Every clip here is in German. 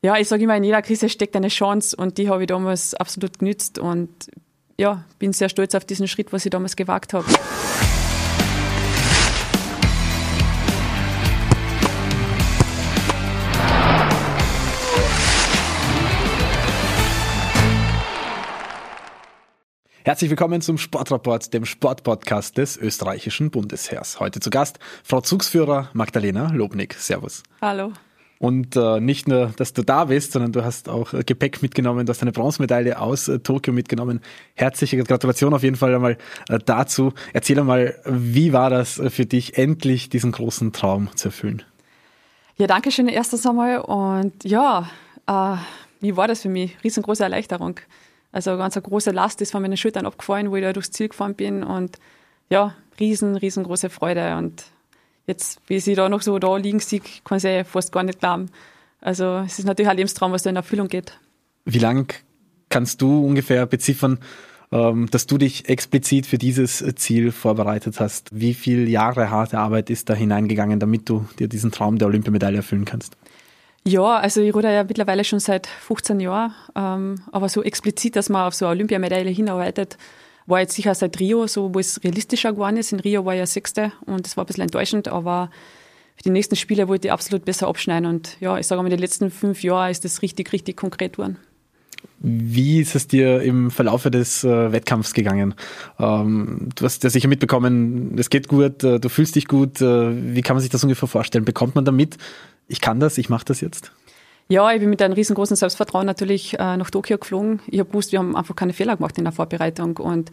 Ja, ich sage immer, in jeder Krise steckt eine Chance und die habe ich damals absolut genützt und ja, bin sehr stolz auf diesen Schritt, was ich damals gewagt habe. Herzlich willkommen zum Sportrapport, dem Sportpodcast des österreichischen Bundesheers. Heute zu Gast Frau Zugsführer Magdalena Lobnick. Servus. Hallo. Und äh, nicht nur, dass du da bist, sondern du hast auch äh, Gepäck mitgenommen, du hast eine Bronzemedaille aus äh, Tokio mitgenommen. Herzliche Gratulation auf jeden Fall einmal äh, dazu. Erzähl einmal, wie war das äh, für dich, endlich diesen großen Traum zu erfüllen? Ja, danke schön erstes einmal. Und ja, äh, wie war das für mich? Riesengroße Erleichterung. Also ganz eine große Last ist von meinen Schultern abgefallen, wo ich da durchs Ziel gefahren bin. Und ja, riesen, riesengroße Freude. Und jetzt, wie sie da noch so da liegen sieht, kann ich fast gar nicht glauben. Also es ist natürlich ein Lebenstraum, was da in Erfüllung geht. Wie lang kannst du ungefähr beziffern, ähm, dass du dich explizit für dieses Ziel vorbereitet hast? Wie viele Jahre harte Arbeit ist da hineingegangen, damit du dir diesen Traum der Olympiamedaille erfüllen kannst? Ja, also ich ruder ja mittlerweile schon seit 15 Jahren, ähm, aber so explizit, dass man auf so eine Olympiamedaille hinarbeitet, war jetzt sicher seit Rio, so wo es realistischer geworden ist. In Rio war ja Sechste und das war ein bisschen enttäuschend, aber für die nächsten Spiele wollte ich absolut besser abschneiden. Und ja, ich sage mal, in den letzten fünf Jahren ist das richtig, richtig konkret geworden. Wie ist es dir im Verlaufe des äh, Wettkampfs gegangen? Ähm, du hast ja sicher mitbekommen, es geht gut, äh, du fühlst dich gut. Äh, wie kann man sich das ungefähr vorstellen? Bekommt man damit, ich kann das, ich mache das jetzt? Ja, ich bin mit einem riesengroßen Selbstvertrauen natürlich äh, nach Tokio geflogen. Ich habe gewusst, wir haben einfach keine Fehler gemacht in der Vorbereitung und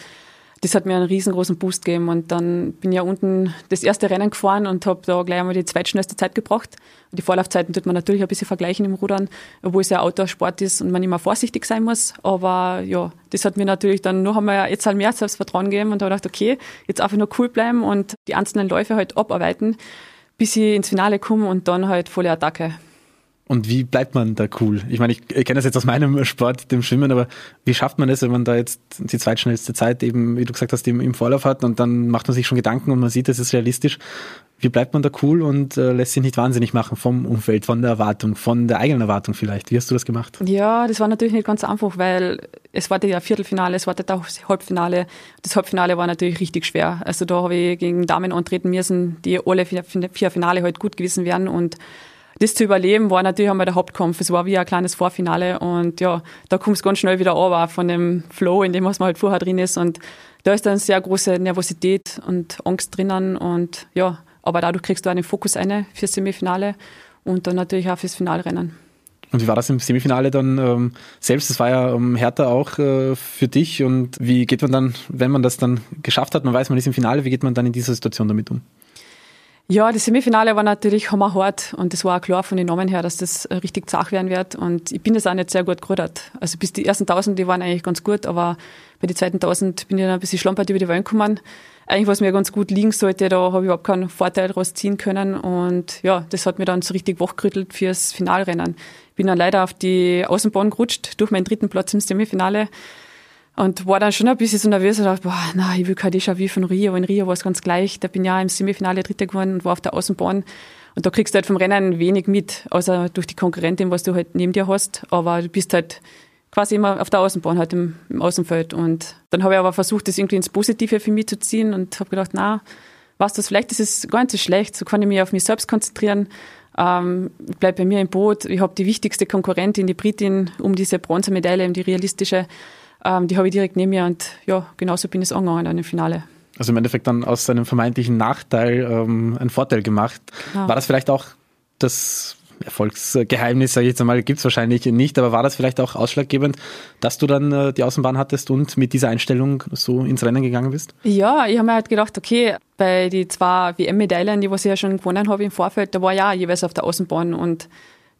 das hat mir einen riesengroßen Boost gegeben und dann bin ich ja unten das erste Rennen gefahren und habe da gleich einmal die zweitschnellste Zeit gebracht. Und die Vorlaufzeiten tut man natürlich ein bisschen vergleichen im Rudern, obwohl es ja Outdoor-Sport ist und man immer vorsichtig sein muss. Aber ja, das hat mir natürlich dann noch einmal jetzt halt mehr Selbstvertrauen gegeben und da gedacht, okay, jetzt einfach nur cool bleiben und die einzelnen Läufe halt abarbeiten, bis ich ins Finale komme und dann halt volle Attacke. Und wie bleibt man da cool? Ich meine, ich, kenne das jetzt aus meinem Sport, dem Schwimmen, aber wie schafft man das, wenn man da jetzt die zweitschnellste Zeit eben, wie du gesagt hast, im, Vorlauf hat und dann macht man sich schon Gedanken und man sieht, es ist realistisch. Wie bleibt man da cool und äh, lässt sich nicht wahnsinnig machen vom Umfeld, von der Erwartung, von der eigenen Erwartung vielleicht? Wie hast du das gemacht? Ja, das war natürlich nicht ganz einfach, weil es war ja Viertelfinale, es war das Halbfinale. Das Halbfinale war natürlich richtig schwer. Also da habe ich gegen Damen antreten müssen, die alle vier, Finale halt gut gewesen wären und das zu überleben war natürlich einmal der Hauptkampf. Es war wie ein kleines Vorfinale und ja, da kommst du ganz schnell wieder runter von dem Flow, in dem was man halt vorher drin ist und da ist dann sehr große Nervosität und Angst drinnen und ja, aber dadurch kriegst du einen Fokus eine fürs Semifinale und dann natürlich auch fürs Finalrennen. Und wie war das im Semifinale dann ähm, selbst? Das war ja ähm, härter auch äh, für dich. Und wie geht man dann, wenn man das dann geschafft hat, man weiß, man ist im Finale, wie geht man dann in dieser Situation damit um? Ja, das Semifinale war natürlich hammerhart und das war auch klar von den Namen her, dass das äh, richtig zach werden wird und ich bin das auch nicht sehr gut gerudert. Also bis die ersten tausend, die waren eigentlich ganz gut, aber bei den zweiten tausend bin ich dann ein bisschen schlampert über die Wellen gekommen. Eigentlich, was mir ganz gut liegen sollte, da habe ich überhaupt keinen Vorteil daraus ziehen können und ja, das hat mir dann so richtig wachgerüttelt fürs Finalrennen. Bin dann leider auf die Außenbahn gerutscht durch meinen dritten Platz im Semifinale und war dann schon ein bisschen so nervös und dachte, boah, na, ich will kein Déjà-vu von Rio. In Rio war es ganz gleich. Da bin ich ja im Semifinale Dritter geworden und war auf der Außenbahn. Und da kriegst du halt vom Rennen wenig mit, außer durch die Konkurrentin, was du halt neben dir hast. Aber du bist halt quasi immer auf der Außenbahn, halt im, im Außenfeld. Und dann habe ich aber versucht, das irgendwie ins Positive für mich zu ziehen und habe gedacht, na, was das, vielleicht ist es gar nicht so schlecht. So kann ich mich auf mich selbst konzentrieren. Ähm, bleib bei mir im Boot. Ich habe die wichtigste Konkurrentin, die Britin, um diese Bronzemedaille, um die realistische ähm, die habe ich direkt neben mir und ja, genauso bin ich es angegangen dann im Finale. Also im Endeffekt dann aus einem vermeintlichen Nachteil ähm, einen Vorteil gemacht. Genau. War das vielleicht auch das Erfolgsgeheimnis, sage ich jetzt einmal, gibt es wahrscheinlich nicht, aber war das vielleicht auch ausschlaggebend, dass du dann äh, die Außenbahn hattest und mit dieser Einstellung so ins Rennen gegangen bist? Ja, ich habe mir halt gedacht, okay, bei die zwei WM-Medaillen, die was ich ja schon gewonnen habe im Vorfeld, da war ja jeweils auf der Außenbahn und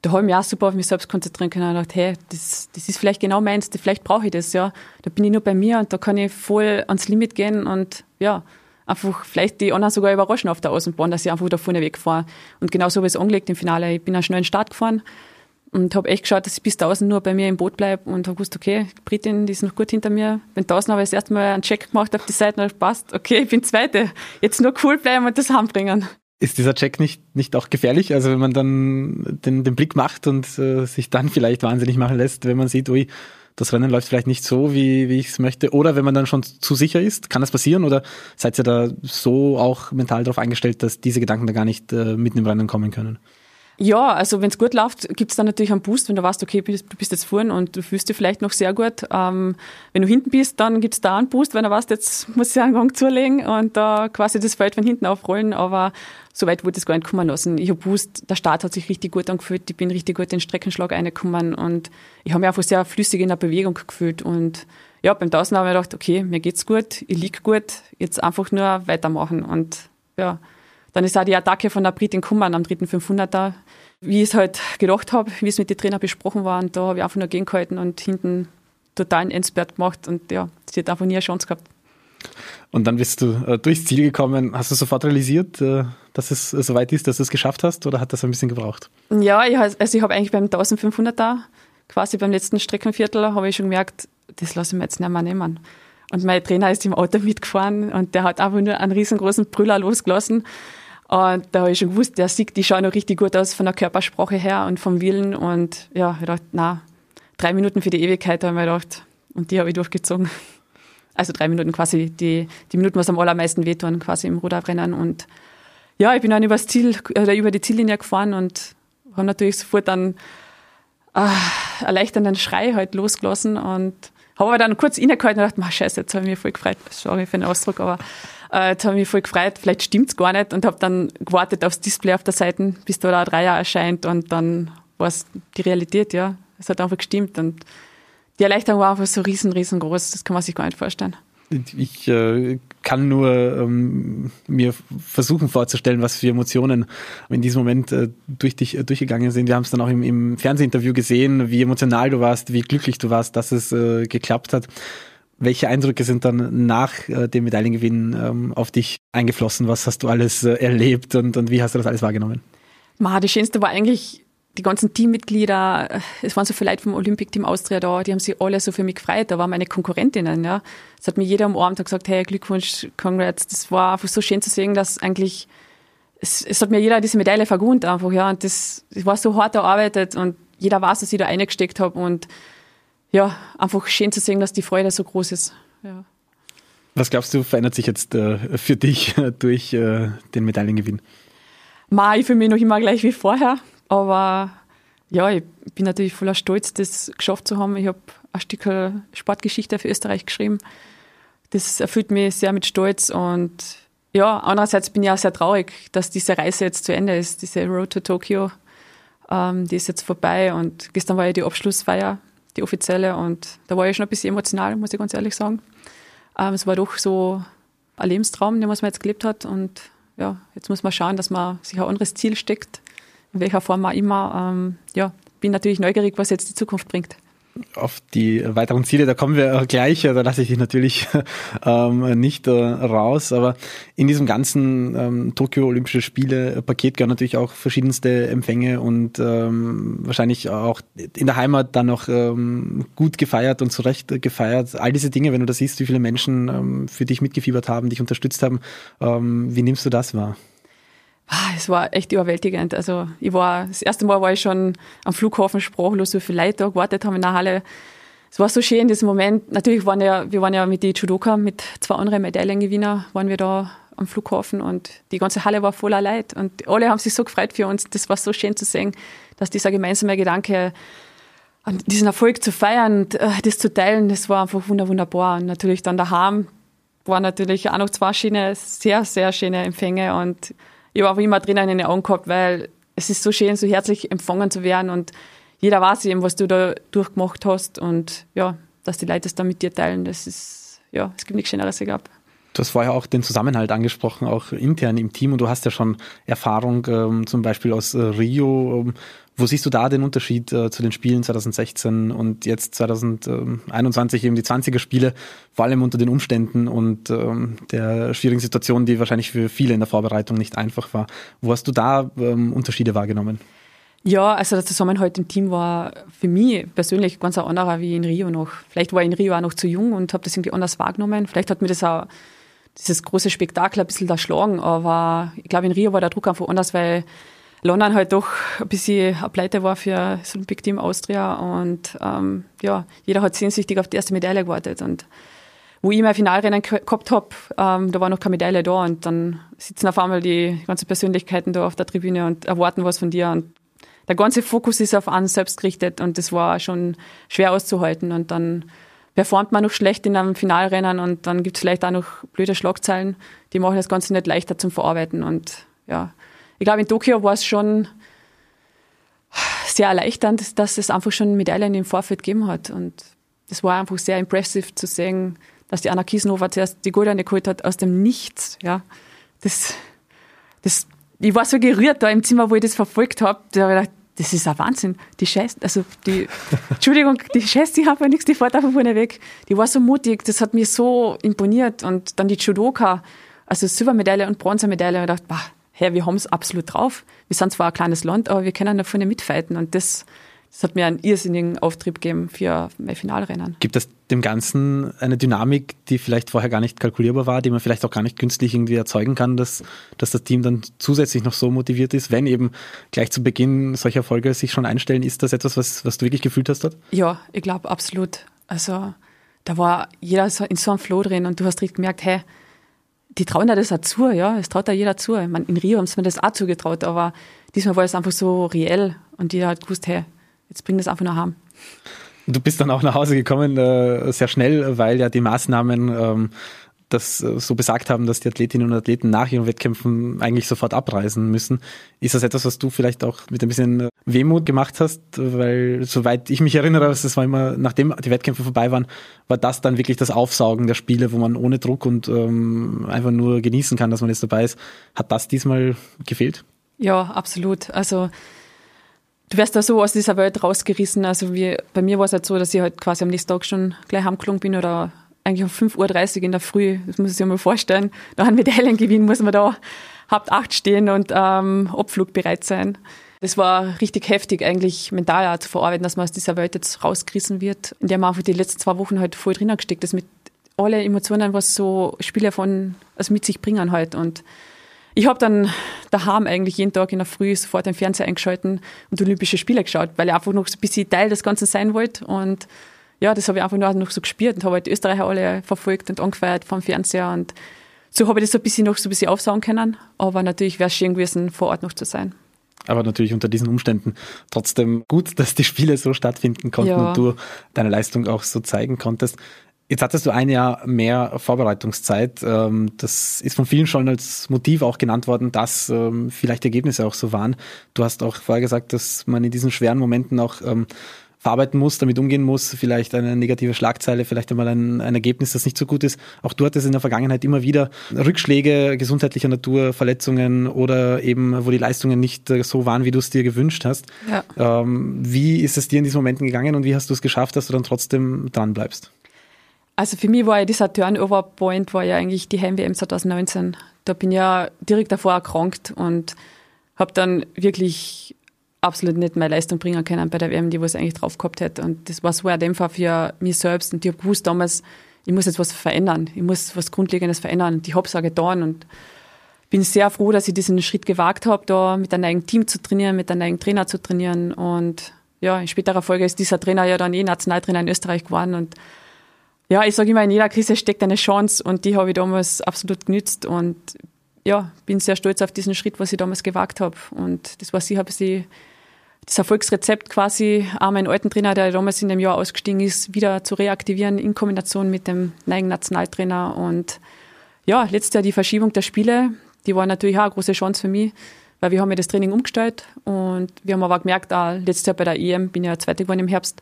da habe ich mich auch super auf mich selbst konzentrieren können und gedacht, hey, das, das ist vielleicht genau meins, vielleicht brauche ich das, ja. Da bin ich nur bei mir und da kann ich voll ans Limit gehen und ja, einfach vielleicht die anderen sogar überraschen auf der Außenbahn, dass ich einfach da vorne wegfahre. Und genau so habe ich es angelegt im Finale. Ich bin einen schnellen Start gefahren und habe echt geschaut, dass ich bis 1000 nur bei mir im Boot bleibe und habe gewusst, okay, Britin, die ist noch gut hinter mir. Wenn 1000 habe ich das erste Mal einen Check gemacht auf die Seite und passt, okay, ich bin Zweite. Jetzt nur cool bleiben und das heimbringen. Ist dieser Check nicht, nicht auch gefährlich? Also wenn man dann den, den Blick macht und äh, sich dann vielleicht wahnsinnig machen lässt, wenn man sieht, ui, das Rennen läuft vielleicht nicht so, wie, wie ich es möchte. Oder wenn man dann schon zu sicher ist, kann das passieren? Oder seid ihr da so auch mental darauf eingestellt, dass diese Gedanken da gar nicht äh, mitten im Rennen kommen können? Ja, also wenn es gut läuft, gibt es dann natürlich einen Boost, wenn du weißt, okay, du bist jetzt vorn und du fühlst dich vielleicht noch sehr gut. Ähm, wenn du hinten bist, dann gibt es da einen Boost, wenn du weißt, jetzt muss ich einen Gang zulegen und da äh, quasi das Feld von hinten aufrollen. Aber so weit wurde es gar nicht kommen lassen. Ich habe Boost, der Start hat sich richtig gut angefühlt, ich bin richtig gut in den Streckenschlag reingekommen und ich habe mich einfach sehr flüssig in der Bewegung gefühlt. Und ja, beim Tausend habe ich gedacht, okay, mir geht's gut, ich lieg gut, jetzt einfach nur weitermachen. Und ja, dann ist auch die Attacke von der Britin gekommen am dritten 500er wie ich es halt gedacht habe, wie es mit den Trainern besprochen war. Und da habe ich einfach nur gegengehalten und hinten totalen Endspurt gemacht und ja, sie hat einfach nie eine Chance gehabt. Und dann bist du äh, durchs Ziel gekommen. Hast du sofort realisiert, äh, dass es äh, soweit ist, dass du es geschafft hast oder hat das ein bisschen gebraucht? Ja, ich, also ich habe eigentlich beim 1500er, quasi beim letzten Streckenviertel, habe ich schon gemerkt, das lasse ich mir jetzt nicht mehr nehmen. Und mein Trainer ist im Auto mitgefahren und der hat einfach nur einen riesengroßen Brüller losgelassen. Und da habe ich schon gewusst, der Sieg, die schauen noch richtig gut aus von der Körpersprache her und vom Willen. Und ja, ich dachte, na, drei Minuten für die Ewigkeit, habe ich mir gedacht. Und die habe ich durchgezogen. Also drei Minuten quasi, die, die Minuten, was am allermeisten wehtun, quasi im Ruderrennen. Und ja, ich bin dann übers Ziel, oder über die Ziellinie gefahren und habe natürlich sofort einen äh, erleichternden Schrei halt losgelassen und habe dann kurz innegehalten und gedacht, scheiße, jetzt habe ich mich voll gefreut. Sorry für den Ausdruck, aber äh, jetzt habe ich mich voll gefreut, vielleicht stimmt's gar nicht und habe dann gewartet aufs Display auf der Seite, bis da der Dreier erscheint und dann war es die Realität, ja. Es hat einfach gestimmt und die Erleichterung war einfach so riesen, riesengroß, das kann man sich gar nicht vorstellen. Ich äh, kann nur ähm, mir versuchen vorzustellen, was für Emotionen in diesem Moment äh, durch dich äh, durchgegangen sind. Wir haben es dann auch im, im Fernsehinterview gesehen, wie emotional du warst, wie glücklich du warst, dass es äh, geklappt hat. Welche Eindrücke sind dann nach äh, dem Medaillengewinn ähm, auf dich eingeflossen? Was hast du alles äh, erlebt und, und wie hast du das alles wahrgenommen? Ma, die schönste war eigentlich die ganzen Teammitglieder, es waren so viele Leute vom Olympic-Team Austria da, die haben sich alle so für mich gefreut. Da waren meine Konkurrentinnen, ja. Es hat mir jeder umarmt und gesagt, hey, Glückwunsch, congrats. Das war einfach so schön zu sehen, dass eigentlich, es, es hat mir jeder diese Medaille vergund einfach, ja. Und das, das war so hart erarbeitet und jeder weiß, dass ich da eingesteckt habe und ja, einfach schön zu sehen, dass die Freude so groß ist. Ja. Was glaubst du, verändert sich jetzt äh, für dich durch äh, den Medaillengewinn? Ma, ich fühle mich noch immer gleich wie vorher, aber ja, ich bin natürlich voller Stolz, das geschafft zu haben. Ich habe ein Stück Sportgeschichte für Österreich geschrieben. Das erfüllt mich sehr mit Stolz und ja, andererseits bin ich auch sehr traurig, dass diese Reise jetzt zu Ende ist, diese Road to Tokyo. Ähm, die ist jetzt vorbei und gestern war ja die Abschlussfeier die offizielle. Und da war ich schon ein bisschen emotional, muss ich ganz ehrlich sagen. Ähm, es war doch so ein Lebenstraum, den man jetzt gelebt hat. Und ja, jetzt muss man schauen, dass man sich ein anderes Ziel steckt, in welcher Form auch immer. Ähm, ja, bin natürlich neugierig, was jetzt die Zukunft bringt auf die weiteren Ziele, da kommen wir gleich, da lasse ich dich natürlich ähm, nicht äh, raus, aber in diesem ganzen ähm, Tokio Olympische Spiele Paket gehören natürlich auch verschiedenste Empfänge und ähm, wahrscheinlich auch in der Heimat dann noch ähm, gut gefeiert und zurecht gefeiert. All diese Dinge, wenn du da siehst, wie viele Menschen ähm, für dich mitgefiebert haben, dich unterstützt haben, ähm, wie nimmst du das wahr? Ah, es war echt überwältigend. Also ich war, das erste Mal war ich schon am Flughafen sprachlos, so viele Leute da gewartet haben in der Halle. Es war so schön in diesem Moment. Natürlich waren ja, wir waren ja mit die Judoka, mit zwei anderen Medaillengewinner, waren wir da am Flughafen und die ganze Halle war voller Leid und alle haben sich so gefreut für uns. Das war so schön zu sehen, dass dieser gemeinsame Gedanke, diesen Erfolg zu feiern und äh, das zu teilen, das war einfach wunderbar. Und natürlich dann daheim waren natürlich auch noch zwei schöne, sehr, sehr schöne Empfänge und ich habe auch immer drinnen in den Augen gehabt, weil es ist so schön, so herzlich empfangen zu werden und jeder weiß eben, was du da durchgemacht hast und ja, dass die Leute das dann mit dir teilen, das ist, ja, es gibt nichts Schöneres, ich glaube. Du hast vorher auch den Zusammenhalt angesprochen, auch intern im Team und du hast ja schon Erfahrung ähm, zum Beispiel aus äh, Rio. Ähm, wo siehst du da den Unterschied äh, zu den Spielen 2016 und jetzt 2021 eben die 20er Spiele, vor allem unter den Umständen und ähm, der schwierigen Situation, die wahrscheinlich für viele in der Vorbereitung nicht einfach war. Wo hast du da ähm, Unterschiede wahrgenommen? Ja, also der Zusammenhalt im Team war für mich persönlich ganz ein anderer wie in Rio noch. Vielleicht war ich in Rio auch noch zu jung und habe das irgendwie anders wahrgenommen. Vielleicht hat mir das auch dieses große Spektakel ein bisschen da schlagen. Aber ich glaube, in Rio war der Druck einfach anders, weil London halt doch ein bisschen eine Pleite war für das Olympic Team Austria und ähm, ja, jeder hat sehnsüchtig auf die erste Medaille gewartet und wo ich mein Finalrennen gehabt habe, ähm, da war noch keine Medaille da und dann sitzen auf einmal die ganzen Persönlichkeiten da auf der Tribüne und erwarten was von dir und der ganze Fokus ist auf einen selbst gerichtet und das war schon schwer auszuhalten und dann performt man noch schlecht in einem Finalrennen und dann gibt es vielleicht auch noch blöde Schlagzeilen, die machen das Ganze nicht leichter zum Verarbeiten und ja, ich glaube, in Tokio war es schon sehr erleichternd, dass es einfach schon Medaillen im Vorfeld gegeben hat. Und es war einfach sehr impressive zu sehen, dass die Anna Kiesnova zuerst die Goldene geholt hat aus dem Nichts. Ja, das, das, ich war so gerührt da im Zimmer, wo ich das verfolgt habe. Da habe ich gedacht, das ist ein Wahnsinn. Die Scheiße, also die, Entschuldigung, die Scheiße, die haben ja nichts, die fährt einfach vorne weg. Die war so mutig, das hat mir so imponiert. Und dann die Judoka, also Silbermedaille und Bronzemedaille, ich dachte, bah, hey, wir haben es absolut drauf. Wir sind zwar ein kleines Land, aber wir können da vorne mitfighten. Und das, das hat mir einen irrsinnigen Auftrieb gegeben für mein Finalrennen. Gibt es dem Ganzen eine Dynamik, die vielleicht vorher gar nicht kalkulierbar war, die man vielleicht auch gar nicht künstlich irgendwie erzeugen kann, dass, dass das Team dann zusätzlich noch so motiviert ist, wenn eben gleich zu Beginn solche Erfolge sich schon einstellen? Ist das etwas, was, was du wirklich gefühlt hast dort? Ja, ich glaube absolut. Also da war jeder in so einem Flow drin und du hast richtig gemerkt, hey, die trauen ja das auch zu, ja, es traut ja jeder zu. Ich meine, in Rio haben sie mir das auch zugetraut, aber diesmal war es einfach so reell und jeder hat gewusst, hey, jetzt bring das einfach nach heim. Du bist dann auch nach Hause gekommen, äh, sehr schnell, weil ja die Maßnahmen ähm, das äh, so besagt haben, dass die Athletinnen und Athleten nach ihren Wettkämpfen eigentlich sofort abreisen müssen. Ist das etwas, was du vielleicht auch mit ein bisschen äh, Wehmut gemacht hast? Weil, soweit ich mich erinnere, das war immer, nachdem die Wettkämpfe vorbei waren, war das dann wirklich das Aufsaugen der Spiele, wo man ohne Druck und ähm, einfach nur genießen kann, dass man jetzt dabei ist. Hat das diesmal gefehlt? Ja, absolut. Also du wirst da so aus dieser Welt rausgerissen. Also wie, bei mir war es halt so, dass ich halt quasi am nächsten Tag schon gleich heimgelungen bin oder eigentlich um 5.30 Uhr in der Früh, das muss ich sich mal vorstellen, da einen Medaillengewinn muss man da habt acht stehen und ähm, Abflug bereit sein. Das war richtig heftig, eigentlich mental auch zu verarbeiten, dass man aus dieser Welt jetzt rausgerissen wird, in der man einfach die letzten zwei Wochen halt voll drinnen gesteckt ist, mit alle Emotionen, was so Spiele von, also mit sich bringen halt. Und ich habe dann daheim eigentlich jeden Tag in der Früh sofort den Fernseher eingeschalten und Olympische Spiele geschaut, weil ich einfach noch so ein bisschen Teil des Ganzen sein wollte und ja, das habe ich einfach nur noch so gespürt und habe halt die Österreicher alle verfolgt und angefeiert vom Fernseher und so habe ich das so ein bisschen noch so ein bisschen aufsauen können. Aber natürlich wäre es schön gewesen, vor Ort noch zu sein. Aber natürlich unter diesen Umständen trotzdem gut, dass die Spiele so stattfinden konnten ja. und du deine Leistung auch so zeigen konntest. Jetzt hattest du ein Jahr mehr Vorbereitungszeit. Ähm, das ist von vielen schon als Motiv auch genannt worden, dass ähm, vielleicht Ergebnisse auch so waren. Du hast auch vorher gesagt, dass man in diesen schweren Momenten auch ähm, verarbeiten muss, damit umgehen muss, vielleicht eine negative Schlagzeile, vielleicht einmal ein, ein Ergebnis, das nicht so gut ist. Auch du hattest in der Vergangenheit immer wieder Rückschläge gesundheitlicher Natur, Verletzungen oder eben, wo die Leistungen nicht äh, so waren, wie du es dir gewünscht hast. Ja. Ähm, wie ist es dir in diesen Momenten gegangen und wie hast du es geschafft, dass du dann trotzdem dran bleibst? Also für mich war ja dieser Turnover-Point war ja eigentlich die Heim-WM 2019. Da bin ich ja direkt davor erkrankt und habe dann wirklich absolut nicht meine Leistung bringen können bei der WM, die was eigentlich drauf gehabt hätte. Und das war so ein Dämpfer für mich selbst. Und ich habe gewusst damals, ich muss jetzt was verändern. Ich muss was Grundlegendes verändern. Und ich habe es auch getan. Und bin sehr froh, dass ich diesen Schritt gewagt habe, da mit einem eigenen Team zu trainieren, mit einem eigenen Trainer zu trainieren. Und ja, in späterer Folge ist dieser Trainer ja dann eh Nationaltrainer in Österreich geworden. Und ja, ich sage immer, in jeder Krise steckt eine Chance und die habe ich damals absolut genützt und ja, bin sehr stolz auf diesen Schritt, was ich damals gewagt habe. Und das war sicher ein bisschen das Erfolgsrezept quasi, auch meinen alten Trainer, der damals in dem Jahr ausgestiegen ist, wieder zu reaktivieren in Kombination mit dem neuen Nationaltrainer. Und ja, letztes Jahr die Verschiebung der Spiele, die war natürlich auch eine große Chance für mich, weil wir haben ja das Training umgestellt und wir haben aber gemerkt, auch letztes Jahr bei der EM, bin ja Zweite geworden im Herbst,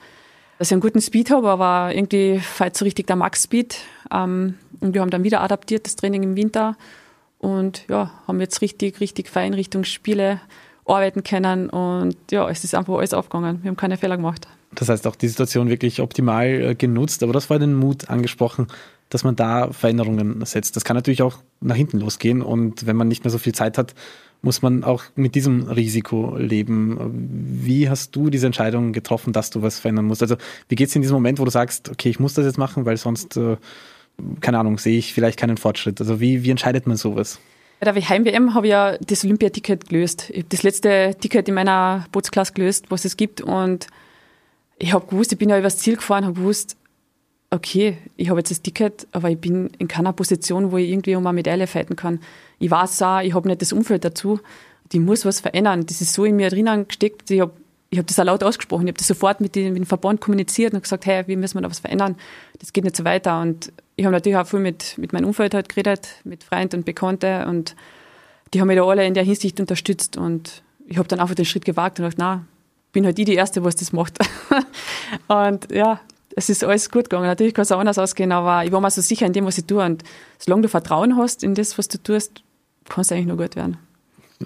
dass ich einen guten Speed habe, aber irgendwie fällt so richtig der Max-Speed. Ähm, und wir haben dann wieder adaptiert, das Training im Winter und ja, haben jetzt richtig, richtig fein Richtung Spiele arbeiten können und ja, es ist einfach alles aufgegangen. Wir haben keine Fehler gemacht. Das heißt auch die Situation wirklich optimal äh, genutzt, aber das war den Mut angesprochen, dass man da Veränderungen setzt. Das kann natürlich auch nach hinten losgehen und wenn man nicht mehr so viel Zeit hat, muss man auch mit diesem Risiko leben. Wie hast du diese Entscheidung getroffen, dass du was verändern musst? Also wie geht es in diesem Moment, wo du sagst, okay, ich muss das jetzt machen, weil sonst äh, keine Ahnung, sehe ich vielleicht keinen Fortschritt. Also wie, wie entscheidet man sowas? Bei der Heim-WM habe ich ja das Olympiaticket gelöst. Ich habe das letzte Ticket in meiner Bootsklasse gelöst, was es gibt. Und ich habe gewusst, ich bin ja übers Ziel gefahren, habe gewusst, okay, ich habe jetzt das Ticket, aber ich bin in keiner Position, wo ich irgendwie um eine Medaille fighten kann. Ich weiß auch, ich habe nicht das Umfeld dazu. Ich muss was verändern. Das ist so in mir drinnen gesteckt. Ich habe ich hab das auch laut ausgesprochen. Ich habe das sofort mit, den, mit dem Verband kommuniziert und gesagt, hey, wie müssen wir da was verändern? Das geht nicht so weiter. Und ich habe natürlich auch viel mit, mit meinem Umfeld halt geredet, mit Freunden und Bekannten und die haben mich da alle in der Hinsicht unterstützt und ich habe dann einfach den Schritt gewagt und gedacht, na, bin halt ich die Erste, was das macht. und ja, es ist alles gut gegangen. Natürlich kann es auch anders ausgehen, aber ich war mir so sicher in dem, was ich tue. Und solange du Vertrauen hast in das, was du tust, kann es eigentlich nur gut werden.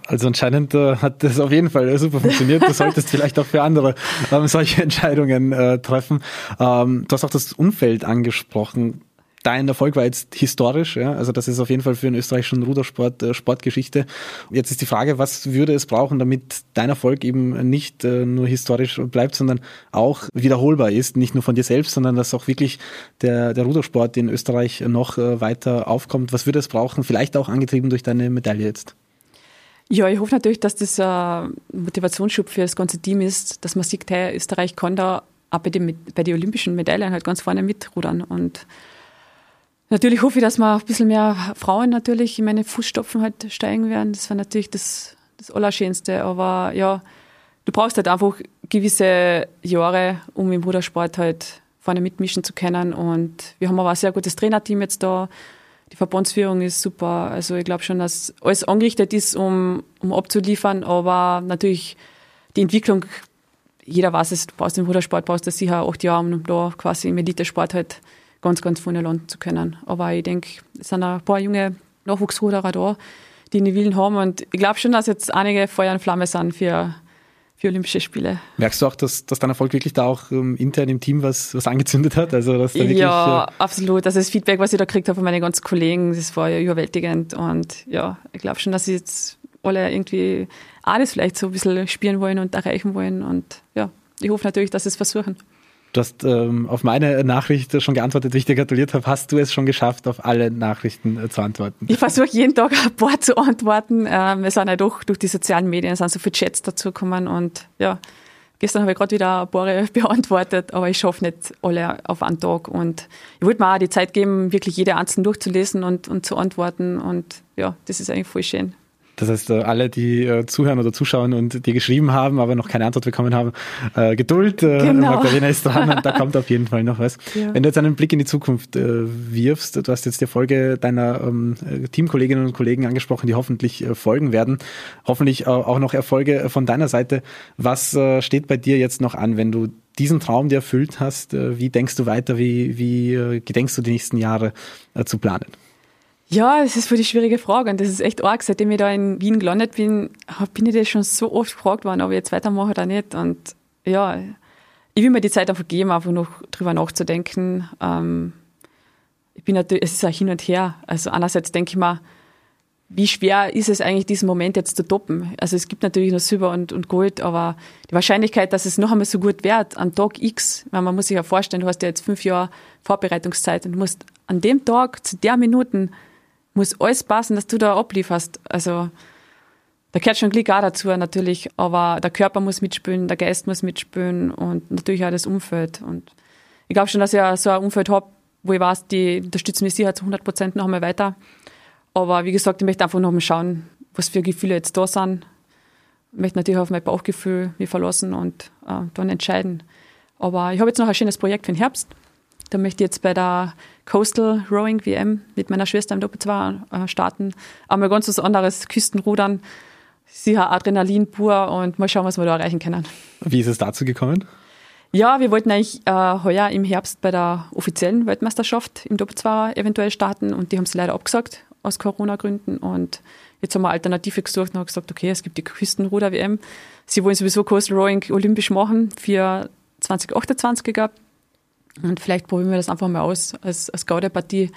Also anscheinend äh, hat das auf jeden Fall super funktioniert. Du solltest vielleicht auch für andere ähm, solche Entscheidungen äh, treffen. Ähm, du hast auch das Umfeld angesprochen dein Erfolg war jetzt historisch, ja. Also das ist auf jeden Fall für den österreichischen Rudersport äh, Sportgeschichte. Jetzt ist die Frage, was würde es brauchen, damit dein Erfolg eben nicht äh, nur historisch bleibt, sondern auch wiederholbar ist, nicht nur von dir selbst, sondern dass auch wirklich der, der Rudersport in Österreich noch äh, weiter aufkommt. Was würde es brauchen? Vielleicht auch angetrieben durch deine Medaille jetzt. Ja, ich hoffe natürlich, dass das ein Motivationsschub für das ganze Team ist, dass man sieht, hey, Österreich kann da auch bei den, bei den olympischen Medaillen halt ganz vorne mitrudern und Natürlich hoffe ich, dass wir ein bisschen mehr Frauen natürlich in meine Fußstapfen halt steigen werden. Das wäre natürlich das, das Allerschönste. Aber ja, du brauchst halt einfach gewisse Jahre, um im Rudersport halt vorne mitmischen zu können. Und wir haben aber ein sehr gutes Trainerteam jetzt da. Die Verbandsführung ist super. Also ich glaube schon, dass alles angerichtet ist, um, um abzuliefern. Aber natürlich die Entwicklung, jeder weiß es, du brauchst im Rudersport, brauchst du sicher acht Jahre, um da quasi im Elite-Sport halt ganz, ganz vorne landen zu können. Aber ich denke, es sind ein paar junge Nachwuchsruderer da, die den Willen haben. Und ich glaube schon, dass jetzt einige Feuer und Flamme sind für, für Olympische Spiele. Merkst du auch, dass, dass dein Erfolg wirklich da auch um, intern im Team was, was angezündet hat? Also, dass da wirklich, ja, äh absolut. Also das Feedback, was ich da gekriegt habe von meinen ganzen Kollegen, das war ja überwältigend. Und ja, ich glaube schon, dass sie jetzt alle irgendwie alles vielleicht so ein bisschen spielen wollen und erreichen wollen. Und ja, ich hoffe natürlich, dass sie es versuchen. Du hast ähm, auf meine Nachricht schon geantwortet, wie ich dir gratuliert habe. Hast du es schon geschafft, auf alle Nachrichten äh, zu antworten? Ich versuche jeden Tag ein paar zu antworten. Ähm, wir sind ja doch durch die sozialen Medien, sind so viele Chats dazugekommen und ja, gestern habe ich gerade wieder ein paar beantwortet, aber ich schaffe nicht alle auf einen Tag und ich wollte mir auch die Zeit geben, wirklich jede einzeln durchzulesen und, und zu antworten und ja, das ist eigentlich voll schön. Das heißt, äh, alle, die äh, zuhören oder zuschauen und die geschrieben haben, aber noch keine Antwort bekommen haben, äh, Geduld, genau. Magdalena ist dran und da kommt auf jeden Fall noch was. Ja. Wenn du jetzt einen Blick in die Zukunft wirfst, du hast jetzt die Folge deiner ähm, Teamkolleginnen und Kollegen angesprochen, die hoffentlich folgen werden, hoffentlich auch noch Erfolge von deiner Seite. Was steht bei dir jetzt noch an, wenn du diesen Traum dir erfüllt hast? Wie denkst du weiter? Wie, wie gedenkst du die nächsten Jahre zu planen? Ja, das ist für die schwierige Frage und das ist echt arg. Seitdem ich da in Wien gelandet bin, bin ich das schon so oft gefragt worden, ob ich jetzt weitermache oder nicht. Und ja, ich will mir die Zeit einfach geben, einfach noch drüber nachzudenken. Ähm, ich bin natürlich, es ist auch hin und her. Also einerseits denke ich mir, wie schwer ist es eigentlich, diesen Moment jetzt zu toppen? Also es gibt natürlich noch Silber und, und Gold, aber die Wahrscheinlichkeit, dass es noch einmal so gut wird, an Tag X, weil man muss sich ja vorstellen, du hast ja jetzt fünf Jahre Vorbereitungszeit und musst an dem Tag, zu der Minuten, muss alles passen, dass du da ablieferst. Also da gehört schon Glück auch dazu natürlich, aber der Körper muss mitspielen, der Geist muss mitspielen und natürlich auch das Umfeld. Und ich glaube schon, dass ich so ein Umfeld habe, wo ich weiß, die unterstützen mich sicher zu 100 Prozent noch einmal weiter. Aber wie gesagt, ich möchte einfach noch mal schauen, was für Gefühle jetzt da sind. Ich möchte natürlich auf mein Bauchgefühl mich verlassen und äh, dann entscheiden. Aber ich habe jetzt noch ein schönes Projekt für den Herbst. Da möchte ich jetzt bei der Coastal Rowing WM mit meiner Schwester im Doppel 2 äh, starten. Einmal ganz was anderes, Küstenrudern. Sicher Adrenalin pur und mal schauen, was wir da erreichen können. Wie ist es dazu gekommen? Ja, wir wollten eigentlich äh, heuer im Herbst bei der offiziellen Weltmeisterschaft im Doppel 2 eventuell starten und die haben es leider abgesagt aus Corona-Gründen und jetzt haben wir Alternative gesucht und haben gesagt, okay, es gibt die Küstenruder-WM. Sie wollen sowieso Coastal Rowing olympisch machen für 2028 gehabt und vielleicht probieren wir das einfach mal aus als, als Gaudepartie.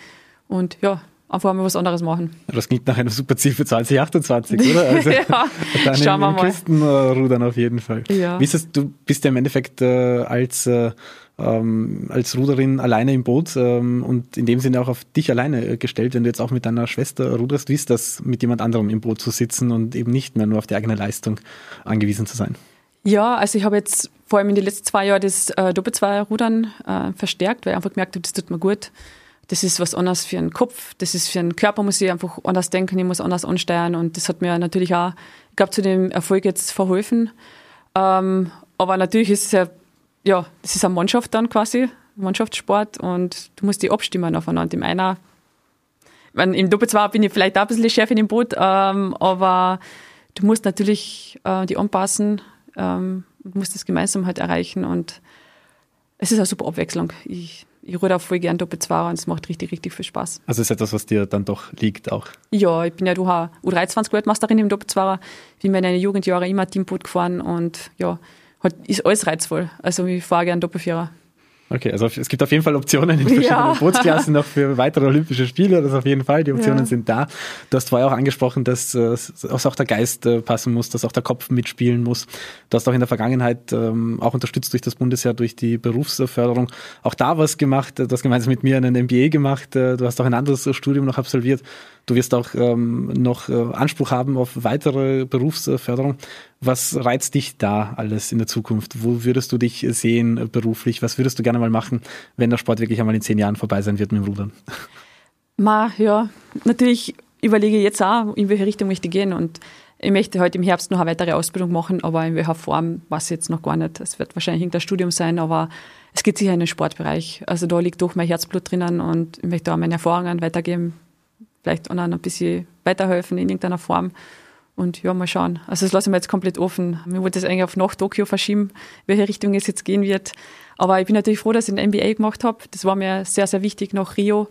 Und ja, einfach mal was anderes machen. Das klingt nach einem super Ziel für 2028, oder? Also ja, dann schauen wir mal. Küstenrudern auf jeden Fall. Ja. Wie ist es, du bist ja im Endeffekt äh, als, äh, ähm, als Ruderin alleine im Boot ähm, und in dem Sinne auch auf dich alleine äh, gestellt, wenn du jetzt auch mit deiner Schwester ruderst, wie ist das, mit jemand anderem im Boot zu sitzen und eben nicht mehr nur auf die eigene Leistung angewiesen zu sein? Ja, also ich habe jetzt vor allem in den letzten zwei Jahren das äh, Doppelzweier-Rudern äh, verstärkt, weil ich einfach gemerkt habe, das tut mir gut. Das ist was anderes für den Kopf, das ist für den Körper, muss ich einfach anders denken, ich muss anders ansteuern und das hat mir natürlich auch, ich glaube, zu dem Erfolg jetzt verholfen. Ähm, aber natürlich ist es ja, ja, das ist eine Mannschaft dann quasi, Mannschaftssport und du musst die abstimmen aufeinander. Im einer, wenn, im Doppelzweier bin ich vielleicht auch ein bisschen Chef in dem Boot, ähm, aber du musst natürlich äh, die anpassen, ähm, muss das gemeinsam halt erreichen und es ist eine super Abwechslung. Ich, ich ruder auch voll gern Doppelzweier und es macht richtig, richtig viel Spaß. Also ist etwas, was dir dann doch liegt auch? Ja, ich bin ja U23-Weltmeisterin im Doppelzweier, bin in meinen Jugendjahren immer Teamboot gefahren und ja, hat, ist alles reizvoll. Also ich fahre gern Doppelvierer. Okay, also es gibt auf jeden Fall Optionen in verschiedenen ja. Bootsklassen noch für weitere Olympische Spiele. Das auf jeden Fall. Die Optionen ja. sind da. Du hast vorher auch angesprochen, dass, äh, dass auch der Geist äh, passen muss, dass auch der Kopf mitspielen muss. Du hast auch in der Vergangenheit ähm, auch unterstützt durch das Bundesjahr, durch die Berufsförderung, auch da was gemacht. Du hast gemeinsam mit mir einen MBA gemacht. Äh, du hast auch ein anderes Studium noch absolviert. Du wirst auch ähm, noch Anspruch haben auf weitere Berufsförderung. Was reizt dich da alles in der Zukunft? Wo würdest du dich sehen äh, beruflich? Was würdest du gerne mal machen, wenn der Sport wirklich einmal in zehn Jahren vorbei sein wird mit dem Rudern? Ma, ja, natürlich überlege ich jetzt auch, in welche Richtung möchte ich gehen und ich möchte heute im Herbst noch eine weitere Ausbildung machen, aber in welcher Form weiß ich jetzt noch gar nicht. Es wird wahrscheinlich irgendein Studium sein, aber es geht sicher in den Sportbereich. Also da liegt doch mein Herzblut drinnen und ich möchte auch meine Erfahrungen weitergeben, vielleicht anderen ein bisschen weiterhelfen in irgendeiner Form. Und ja, mal schauen. Also das lasse ich mir jetzt komplett offen. Mir wollte das eigentlich auf nach Tokio verschieben, welche Richtung es jetzt gehen wird. Aber ich bin natürlich froh, dass ich ein MBA gemacht habe. Das war mir sehr, sehr wichtig, nach Rio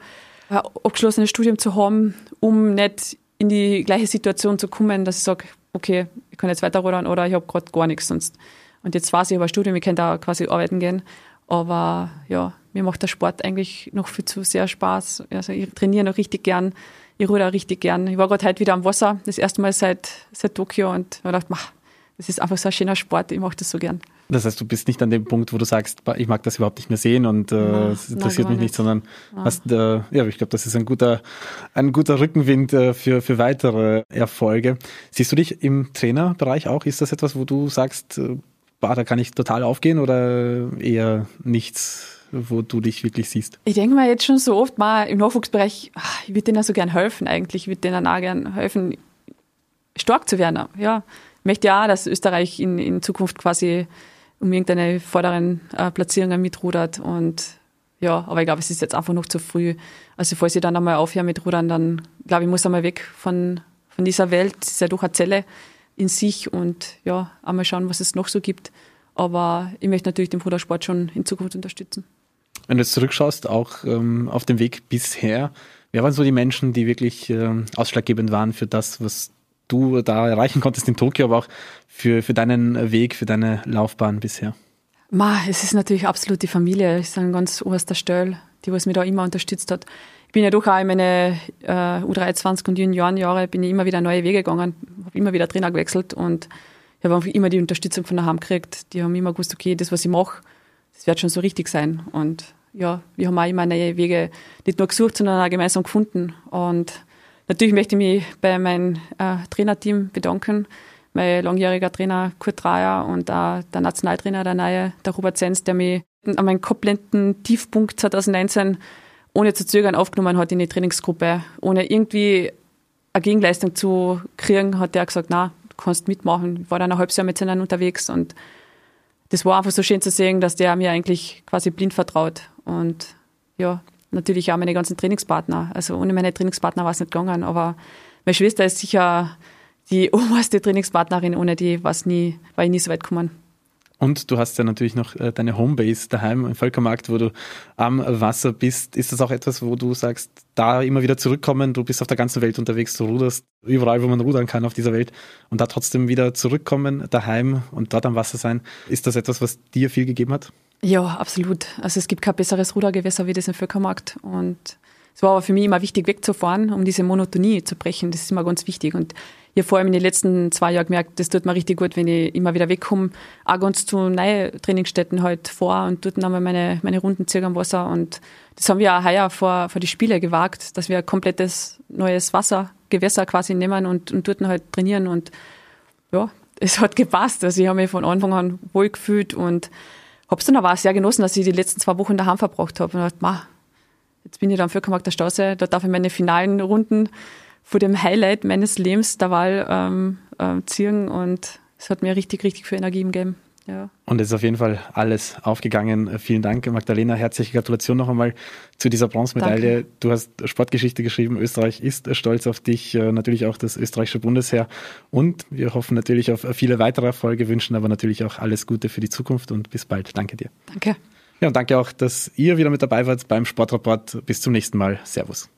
ein abgeschlossenes Studium zu haben, um nicht in die gleiche Situation zu kommen, dass ich sage, okay, ich kann jetzt weiterrudern oder ich habe gerade gar nichts sonst. Und jetzt weiß ich aber Studium, ich kann da quasi arbeiten gehen. Aber ja, mir macht der Sport eigentlich noch viel zu sehr Spaß. Also ich trainiere noch richtig gern. Ich ruder richtig gern. Ich war gerade heute wieder am Wasser, das erste Mal seit, seit Tokio und ich dachte, mach, das ist einfach so ein schöner Sport, ich mache das so gern. Das heißt, du bist nicht an dem Punkt, wo du sagst, ich mag das überhaupt nicht mehr sehen und äh, es interessiert mich nicht, nicht sondern ja. hast, äh, ja, ich glaube, das ist ein guter, ein guter Rückenwind äh, für, für weitere Erfolge. Siehst du dich im Trainerbereich auch? Ist das etwas, wo du sagst, äh, bah, da kann ich total aufgehen oder eher nichts? Wo du dich wirklich siehst? Ich denke mir jetzt schon so oft mal im Nachwuchsbereich, ah, ich würde denen so gern helfen eigentlich, ich würde denen auch gern helfen, stark zu werden. Ja, ich möchte ja auch, dass Österreich in, in Zukunft quasi um irgendeine vorderen äh, Platzierungen mitrudert und ja, aber ich glaube, es ist jetzt einfach noch zu früh. Also falls ich dann einmal aufhöre mit Rudern, dann glaube ich, muss einmal weg von, von dieser Welt. Es ist ja doch eine Zelle in sich und ja, einmal schauen, was es noch so gibt. Aber ich möchte natürlich den Rudersport schon in Zukunft unterstützen. Wenn du jetzt zurückschaust, auch ähm, auf dem Weg bisher, wer waren so die Menschen, die wirklich ähm, ausschlaggebend waren für das, was du da erreichen konntest in Tokio, aber auch für, für deinen Weg, für deine Laufbahn bisher? Ma, es ist natürlich absolut die Familie. Ich sage ganz oberster Stelle, die was mich da immer unterstützt hat. Ich bin ja doch auch in meine äh, U23 und Juniorenjahre bin ich immer wieder neue Wege gegangen, habe immer wieder Trainer gewechselt und ich habe einfach immer die Unterstützung von daheim gekriegt. Die haben immer gewusst, okay, das, was ich mache, das wird schon so richtig sein. Und ja, wir haben auch immer neue Wege nicht nur gesucht, sondern auch gemeinsam gefunden. Und natürlich möchte ich mich bei meinem äh, Trainerteam bedanken. Mein langjähriger Trainer Kurt Dreier und auch der Nationaltrainer, der neue, der Robert Zenz, der mich an meinem kompletten Tiefpunkt 2019 ohne zu zögern aufgenommen hat in die Trainingsgruppe. Ohne irgendwie eine Gegenleistung zu kriegen, hat er gesagt, na, du kannst mitmachen. Ich war dann ein halbes Jahr mit seinen unterwegs und das war einfach so schön zu sehen, dass der mir eigentlich quasi blind vertraut. Und ja, natürlich auch meine ganzen Trainingspartner. Also ohne meine Trainingspartner war es nicht gegangen, aber meine Schwester ist sicher die oberste Trainingspartnerin, ohne die war, nie, war ich nie so weit gekommen. Und du hast ja natürlich noch äh, deine Homebase daheim im Völkermarkt, wo du am Wasser bist. Ist das auch etwas, wo du sagst, da immer wieder zurückkommen? Du bist auf der ganzen Welt unterwegs, du ruderst überall, wo man rudern kann auf dieser Welt und da trotzdem wieder zurückkommen daheim und dort am Wasser sein. Ist das etwas, was dir viel gegeben hat? Ja, absolut. Also es gibt kein besseres Rudergewässer wie das im Völkermarkt und es war aber für mich immer wichtig, wegzufahren, um diese Monotonie zu brechen. Das ist immer ganz wichtig. Und ich habe vor allem in den letzten zwei Jahren gemerkt, das tut mir richtig gut, wenn ich immer wieder wegkomme, auch ganz zu neuen Trainingsstätten halt vor und dort einmal meine, meine Runden zirk am Wasser. Und das haben wir auch heuer vor, vor die Spiele gewagt, dass wir ein komplettes neues Wasser, Gewässer quasi nehmen und, und dort halt trainieren. Und ja, es hat gepasst. Also ich habe mich von Anfang an wohl gefühlt und habe es dann aber auch sehr genossen, dass ich die letzten zwei Wochen daheim verbracht habe. Und dachte, Jetzt bin ich dann für Kamark der Straße, da darf ich meine finalen Runden vor dem Highlight meines Lebens der Wahl ähm, äh, ziehen und es hat mir richtig, richtig viel Energie gegeben. Ja. Und es ist auf jeden Fall alles aufgegangen. Vielen Dank, Magdalena. Herzliche Gratulation noch einmal zu dieser Bronzemedaille. Danke. Du hast Sportgeschichte geschrieben. Österreich ist stolz auf dich, äh, natürlich auch das österreichische Bundesheer. Und wir hoffen natürlich auf viele weitere Erfolge, wünschen aber natürlich auch alles Gute für die Zukunft und bis bald. Danke dir. Danke. Ja, und danke auch, dass ihr wieder mit dabei wart beim Sportrapport. Bis zum nächsten Mal. Servus.